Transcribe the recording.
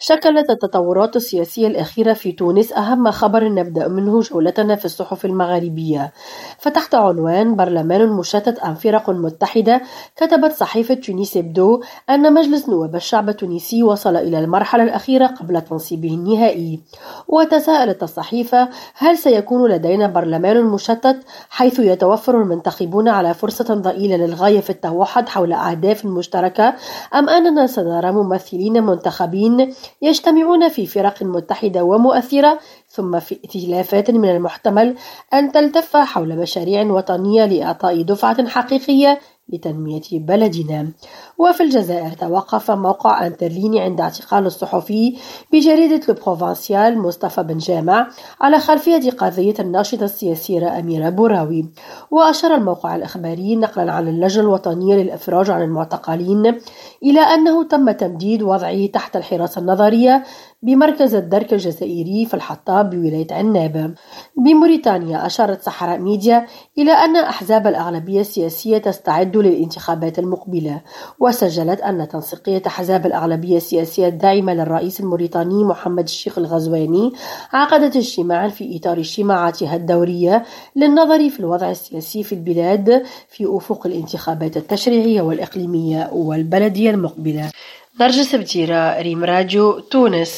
شكلت التطورات السياسية الأخيرة في تونس أهم خبر نبدأ منه جولتنا في الصحف المغاربية فتحت عنوان برلمان مشتت أم فرق متحدة كتبت صحيفة تونس إبدو أن مجلس نواب الشعب التونسي وصل إلى المرحلة الأخيرة قبل تنصيبه النهائي. وتساءلت الصحيفة هل سيكون لدينا برلمان مشتت حيث يتوفر المنتخبون على فرصة ضئيلة للغاية في التوحد حول أهداف مشتركة أم أننا سنرى ممثلين منتخبين يجتمعون في فرق متحدة ومؤثرة ثم في ائتلافات من المحتمل أن تلتف حول مشاريع وطنية لإعطاء دفعة حقيقية لتنمية بلدنا. وفي الجزائر توقف موقع أنترليني عند اعتقال الصحفي بجريدة البروفانسيال مصطفى بن جامع على خلفية قضية الناشطة السياسية أميرة بوراوي. وأشار الموقع الإخباري نقلا عن اللجنة الوطنية للإفراج عن المعتقلين إلى أنه تم تمديد وضعه تحت الحراسة النظرية بمركز الدرك الجزائري في الحطاب بولاية عناب. بموريتانيا أشارت صحراء ميديا إلى أن أحزاب الأغلبية السياسية تستعد للانتخابات المقبلة وسجلت أن تنسيقية أحزاب الأغلبية السياسية الداعمة للرئيس الموريتاني محمد الشيخ الغزواني عقدت اجتماعا في إطار اجتماعاتها الدورية للنظر في الوضع السياسي في البلاد في أفق الانتخابات التشريعية والإقليمية والبلدية المقبلة. نرجس بتيرة ريم راديو تونس.